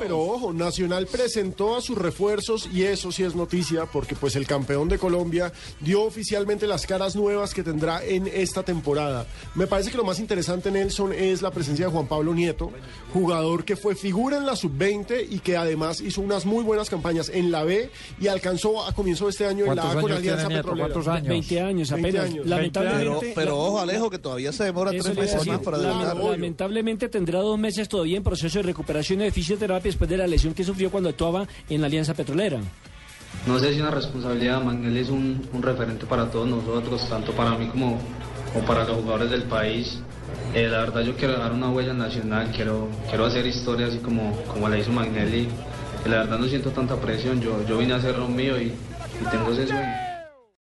Pero ojo, Nacional presentó a sus refuerzos y eso sí es noticia porque pues el campeón de Colombia dio oficialmente las caras nuevas que tendrá en esta temporada. Me parece que lo más interesante, Nelson, es la presencia de Juan Pablo Nieto, jugador que fue figura en la sub-20 y que además hizo unas muy buenas campañas en la B y alcanzó a comienzo de este año en la A con Alianza Petrolera. ¿Cuántos años? 20 años 20 apenas. años. Lamentablemente, Pero, pero ojo, Alejo, que todavía se demora tres meses más para la- debutar. lamentablemente tendrá dos meses todavía en proceso de recuperación y de fisioterapia después de la lesión que sufrió cuando actuaba en la Alianza Petrolera. No sé si una responsabilidad, Manuel es un, un referente para todos nosotros, tanto para mí como, como para los jugadores del país. Eh, la verdad yo quiero dejar una huella nacional, quiero, quiero hacer historia así como, como la hizo Magnelli. Eh, la verdad no siento tanta presión, yo, yo vine a hacer lo mío y, y tengo ese sueño.